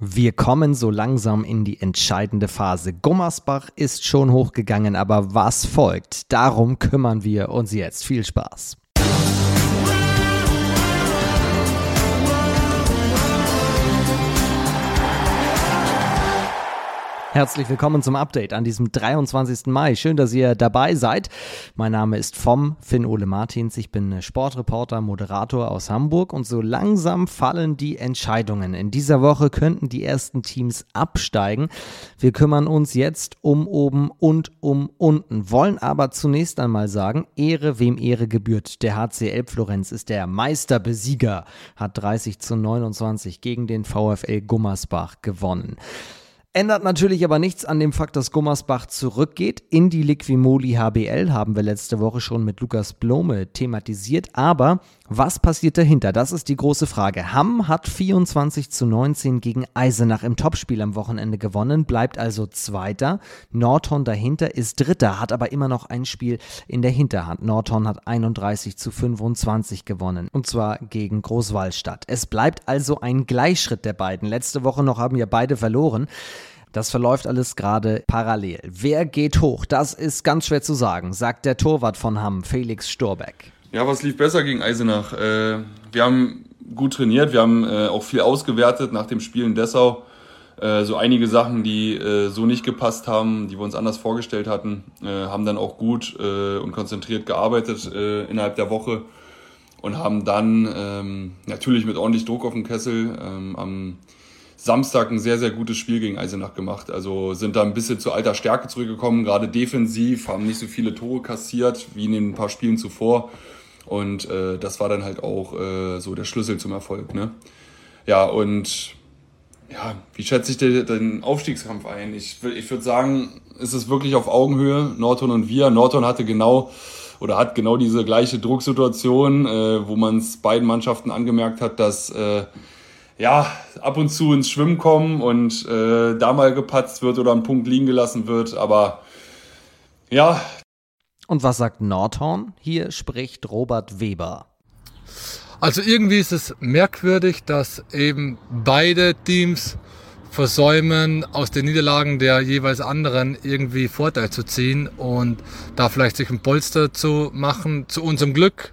Wir kommen so langsam in die entscheidende Phase. Gummersbach ist schon hochgegangen, aber was folgt? Darum kümmern wir uns jetzt. Viel Spaß. Herzlich willkommen zum Update an diesem 23. Mai. Schön, dass ihr dabei seid. Mein Name ist vom Finn Ole Martins. Ich bin Sportreporter, Moderator aus Hamburg und so langsam fallen die Entscheidungen. In dieser Woche könnten die ersten Teams absteigen. Wir kümmern uns jetzt um oben und um unten, wollen aber zunächst einmal sagen, Ehre wem Ehre gebührt. Der HCL Florenz ist der Meisterbesieger, hat 30 zu 29 gegen den VfL Gummersbach gewonnen. Ändert natürlich aber nichts an dem Fakt, dass Gummersbach zurückgeht in die Liquimoli HBL, haben wir letzte Woche schon mit Lukas Blome thematisiert. Aber was passiert dahinter? Das ist die große Frage. Hamm hat 24 zu 19 gegen Eisenach im Topspiel am Wochenende gewonnen, bleibt also Zweiter. Nordhorn dahinter ist Dritter, hat aber immer noch ein Spiel in der Hinterhand. Nordhorn hat 31 zu 25 gewonnen und zwar gegen Großwallstadt. Es bleibt also ein Gleichschritt der beiden. Letzte Woche noch haben ja beide verloren. Das verläuft alles gerade parallel. Wer geht hoch? Das ist ganz schwer zu sagen, sagt der Torwart von Hamm, Felix Storbeck. Ja, was lief besser gegen Eisenach? Äh, wir haben gut trainiert, wir haben äh, auch viel ausgewertet nach dem Spiel in Dessau. Äh, so einige Sachen, die äh, so nicht gepasst haben, die wir uns anders vorgestellt hatten, äh, haben dann auch gut äh, und konzentriert gearbeitet innerhalb der Woche und haben dann ähm, natürlich mit ordentlich Druck auf dem Kessel ähm, am Samstag ein sehr, sehr gutes Spiel gegen Eisenach gemacht. Also sind da ein bisschen zu alter Stärke zurückgekommen, gerade defensiv, haben nicht so viele Tore kassiert wie in den paar Spielen zuvor. Und äh, das war dann halt auch äh, so der Schlüssel zum Erfolg. Ne? Ja, und ja, wie schätze ich den, den Aufstiegskampf ein? Ich, ich würde sagen, es ist wirklich auf Augenhöhe, Norton und wir. Norton hatte genau oder hat genau diese gleiche Drucksituation, äh, wo man es beiden Mannschaften angemerkt hat, dass äh, ja, ab und zu ins Schwimmen kommen und äh, da mal gepatzt wird oder ein Punkt liegen gelassen wird. Aber ja. Und was sagt Nordhorn? Hier spricht Robert Weber. Also irgendwie ist es merkwürdig, dass eben beide Teams versäumen, aus den Niederlagen der jeweils anderen irgendwie Vorteil zu ziehen und da vielleicht sich ein Polster zu machen. Zu unserem Glück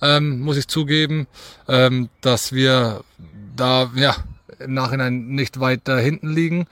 ähm, muss ich zugeben, ähm, dass wir da ja im Nachhinein nicht weiter hinten liegen.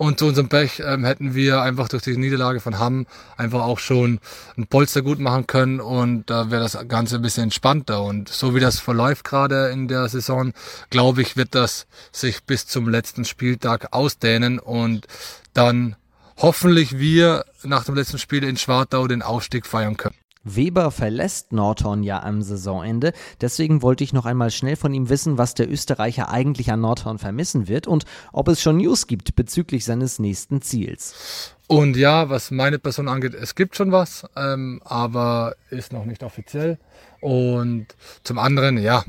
Und zu unserem Pech ähm, hätten wir einfach durch die Niederlage von Hamm einfach auch schon ein Polster gut machen können und da wäre das Ganze ein bisschen entspannter. Und so wie das verläuft gerade in der Saison, glaube ich, wird das sich bis zum letzten Spieltag ausdehnen und dann hoffentlich wir nach dem letzten Spiel in Schwartau den Aufstieg feiern können. Weber verlässt Norton ja am Saisonende. Deswegen wollte ich noch einmal schnell von ihm wissen, was der Österreicher eigentlich an Norton vermissen wird und ob es schon News gibt bezüglich seines nächsten Ziels. Und ja, was meine Person angeht, es gibt schon was, ähm, aber ist noch nicht offiziell. Und zum anderen, ja,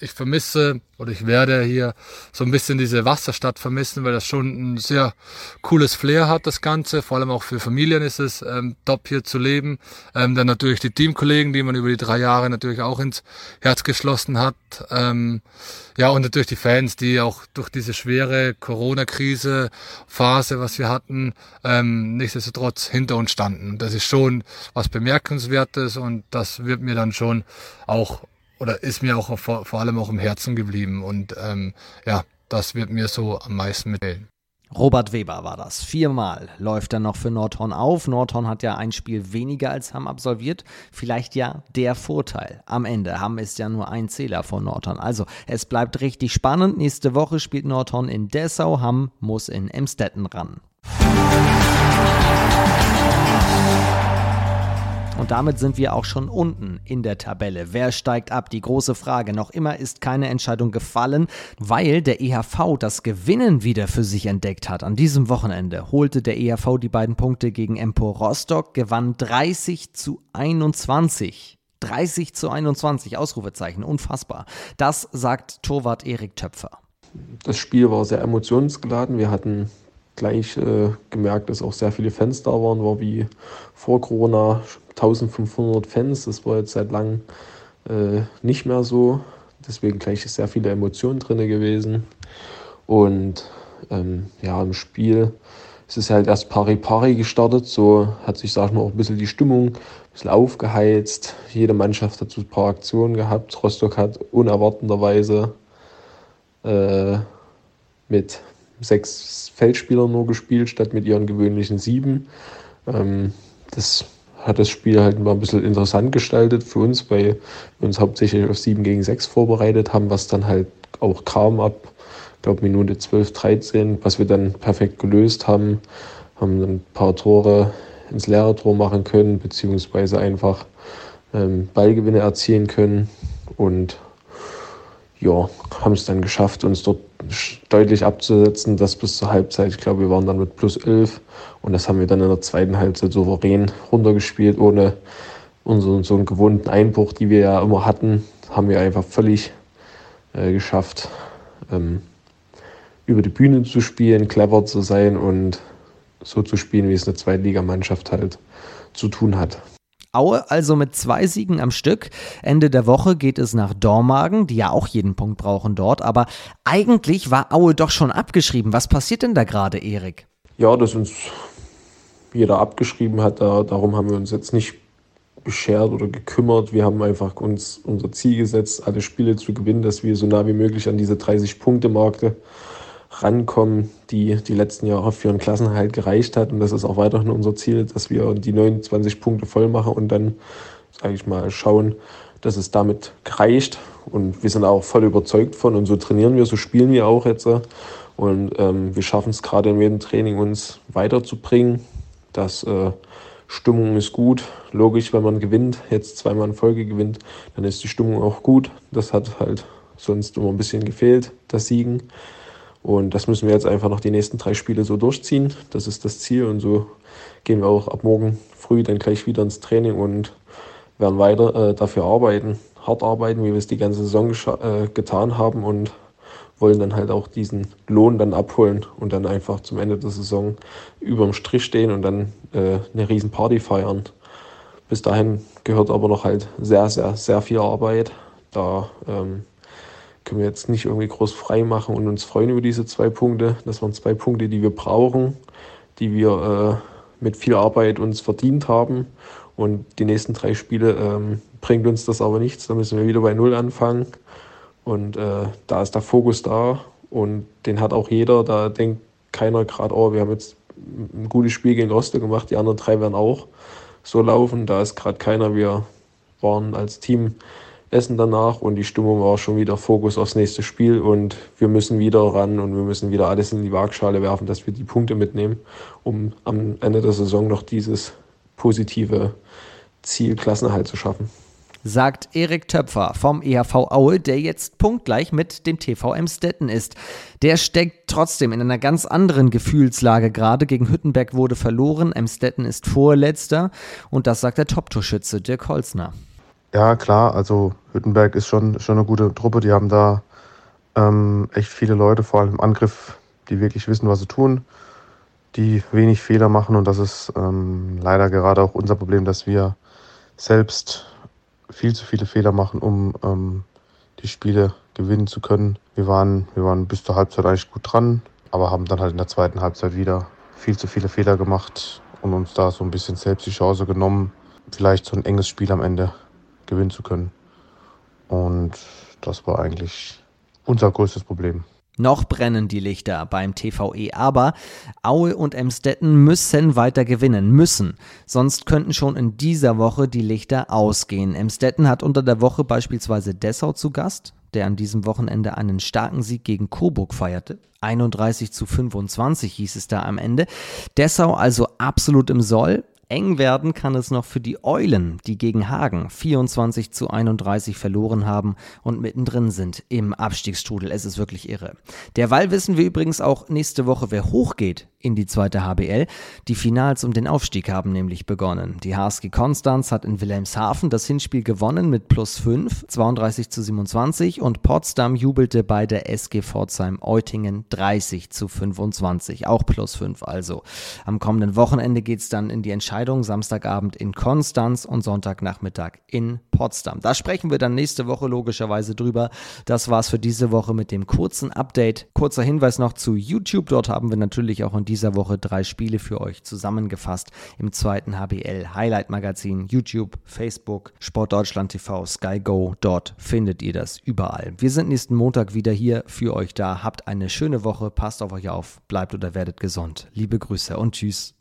ich vermisse oder ich werde hier so ein bisschen diese Wasserstadt vermissen, weil das schon ein sehr cooles Flair hat, das Ganze. Vor allem auch für Familien ist es ähm, top hier zu leben. Ähm, dann natürlich die Teamkollegen, die man über die drei Jahre natürlich auch ins Herz geschlossen hat. Ähm, ja, und natürlich die Fans, die auch durch diese schwere Corona-Krise, Phase, was wir hatten, ähm, nichtsdestotrotz hinter uns standen. Das ist schon was Bemerkenswertes und das wird mir dann schon auch oder ist mir auch vor, vor allem auch im Herzen geblieben. Und ähm, ja, das wird mir so am meisten mitteln. Robert Weber war das. Viermal läuft er noch für Nordhorn auf. Nordhorn hat ja ein Spiel weniger als Hamm absolviert. Vielleicht ja der Vorteil. Am Ende. Hamm ist ja nur ein Zähler von Nordhorn. Also es bleibt richtig spannend. Nächste Woche spielt Nordhorn in Dessau. Hamm muss in Emstetten ran. Und damit sind wir auch schon unten in der Tabelle. Wer steigt ab? Die große Frage. Noch immer ist keine Entscheidung gefallen, weil der EHV das Gewinnen wieder für sich entdeckt hat. An diesem Wochenende holte der EHV die beiden Punkte gegen Empor Rostock, gewann 30 zu 21. 30 zu 21, Ausrufezeichen, unfassbar. Das sagt Torwart Erik Töpfer. Das Spiel war sehr emotionsgeladen. Wir hatten gleich äh, gemerkt, dass auch sehr viele Fans da waren, war wie vor Corona 1500 Fans. Das war jetzt seit langem äh, nicht mehr so. Deswegen gleich sehr viele Emotionen drin gewesen. Und Ähm, ja, im Spiel es ist halt erst pari-pari gestartet, so hat sich, sag ich mal, auch ein bisschen die Stimmung ein bisschen aufgeheizt. Jede Mannschaft hat so ein paar Aktionen gehabt. Rostock hat unerwartenderweise äh, mit sechs Feldspielern nur gespielt, statt mit ihren gewöhnlichen sieben. Ähm, das hat das Spiel halt mal ein bisschen interessant gestaltet für uns, weil wir uns hauptsächlich auf 7 gegen 6 vorbereitet haben, was dann halt auch kam ab, glaube Minute 12, 13, was wir dann perfekt gelöst haben, haben dann ein paar Tore ins leere Tor machen können, beziehungsweise einfach ähm, Ballgewinne erzielen können und ja, haben es dann geschafft, uns dort deutlich abzusetzen, das bis zur Halbzeit. Ich glaube, wir waren dann mit plus 11 und das haben wir dann in der zweiten Halbzeit souverän runtergespielt, ohne unseren so einen gewohnten Einbruch, die wir ja immer hatten, haben wir einfach völlig äh, geschafft, ähm, über die Bühne zu spielen, clever zu sein und so zu spielen, wie es eine Zweitligamannschaft halt zu tun hat. Aue also mit zwei Siegen am Stück. Ende der Woche geht es nach Dormagen, die ja auch jeden Punkt brauchen dort. Aber eigentlich war Aue doch schon abgeschrieben. Was passiert denn da gerade, Erik? Ja, dass uns jeder abgeschrieben hat, da, darum haben wir uns jetzt nicht beschert oder gekümmert. Wir haben einfach uns unser Ziel gesetzt, alle Spiele zu gewinnen, dass wir so nah wie möglich an diese 30-Punkte-Marke rankommen, die die letzten Jahre für einen Klassenhalt gereicht hat. Und das ist auch weiterhin unser Ziel, dass wir die 29 Punkte voll machen und dann, sage ich mal, schauen, dass es damit reicht. Und wir sind auch voll überzeugt von und so trainieren wir, so spielen wir auch jetzt. Und ähm, wir schaffen es gerade in jedem Training, uns weiterzubringen. Das äh, Stimmung ist gut. Logisch, wenn man gewinnt, jetzt zweimal in Folge gewinnt, dann ist die Stimmung auch gut. Das hat halt sonst immer ein bisschen gefehlt, das Siegen. Und das müssen wir jetzt einfach noch die nächsten drei Spiele so durchziehen. Das ist das Ziel. Und so gehen wir auch ab morgen früh dann gleich wieder ins Training und werden weiter äh, dafür arbeiten, hart arbeiten, wie wir es die ganze Saison äh, getan haben und wollen dann halt auch diesen Lohn dann abholen und dann einfach zum Ende der Saison überm Strich stehen und dann äh, eine riesen Party feiern. Bis dahin gehört aber noch halt sehr, sehr, sehr viel Arbeit. Da ähm, können wir jetzt nicht irgendwie groß frei machen und uns freuen über diese zwei Punkte. Das waren zwei Punkte, die wir brauchen, die wir äh, mit viel Arbeit uns verdient haben. Und die nächsten drei Spiele ähm, bringt uns das aber nichts. Da müssen wir wieder bei Null anfangen. Und äh, da ist der Fokus da und den hat auch jeder. Da denkt keiner gerade, oh, wir haben jetzt ein gutes Spiel gegen Rostock gemacht, die anderen drei werden auch so laufen. Da ist gerade keiner. Wir waren als Team Essen danach und die Stimmung war schon wieder Fokus aufs nächste Spiel und wir müssen wieder ran und wir müssen wieder alles in die Waagschale werfen, dass wir die Punkte mitnehmen, um am Ende der Saison noch dieses positive Ziel Klassenerhalt zu schaffen. Sagt Erik Töpfer vom EHV Aue, der jetzt punktgleich mit dem TV Emstetten ist. Der steckt trotzdem in einer ganz anderen Gefühlslage gerade. Gegen Hüttenberg wurde verloren, Emstetten ist Vorletzter und das sagt der Top-Torschütze Dirk Holzner. Ja, klar, also Hüttenberg ist schon, schon eine gute Truppe. Die haben da ähm, echt viele Leute, vor allem im Angriff, die wirklich wissen, was sie tun, die wenig Fehler machen. Und das ist ähm, leider gerade auch unser Problem, dass wir selbst viel zu viele Fehler machen, um ähm, die Spiele gewinnen zu können. Wir waren, wir waren bis zur Halbzeit eigentlich gut dran, aber haben dann halt in der zweiten Halbzeit wieder viel zu viele Fehler gemacht und uns da so ein bisschen selbst die Chance genommen, vielleicht so ein enges Spiel am Ende gewinnen zu können. Und das war eigentlich unser größtes Problem. Noch brennen die Lichter beim TVE, aber Aue und Emstetten müssen weiter gewinnen, müssen. Sonst könnten schon in dieser Woche die Lichter ausgehen. Emstetten hat unter der Woche beispielsweise Dessau zu Gast, der an diesem Wochenende einen starken Sieg gegen Coburg feierte. 31 zu 25 hieß es da am Ende. Dessau also absolut im Soll. Eng werden kann es noch für die Eulen, die gegen Hagen 24 zu 31 verloren haben und mittendrin sind im Abstiegsstrudel. Es ist wirklich irre. Derweil wissen wir übrigens auch nächste Woche, wer hochgeht in die zweite HBL. Die Finals um den Aufstieg haben nämlich begonnen. Die HSG Konstanz hat in Wilhelmshaven das Hinspiel gewonnen mit plus 5, 32 zu 27 und Potsdam jubelte bei der SG Pforzheim Eutingen 30 zu 25, auch plus 5 also. Am kommenden Wochenende geht es dann in die Entscheidung, Samstagabend in Konstanz und Sonntagnachmittag in Potsdam. Da sprechen wir dann nächste Woche logischerweise drüber. Das war's für diese Woche mit dem kurzen Update. Kurzer Hinweis noch zu YouTube. Dort haben wir natürlich auch in dieser Woche drei Spiele für euch zusammengefasst im zweiten HBL Highlight Magazin. YouTube, Facebook, Sport Deutschland TV, Sky. Dort findet ihr das überall. Wir sind nächsten Montag wieder hier für euch da. Habt eine schöne Woche. Passt auf euch auf. Bleibt oder werdet gesund. Liebe Grüße und tschüss.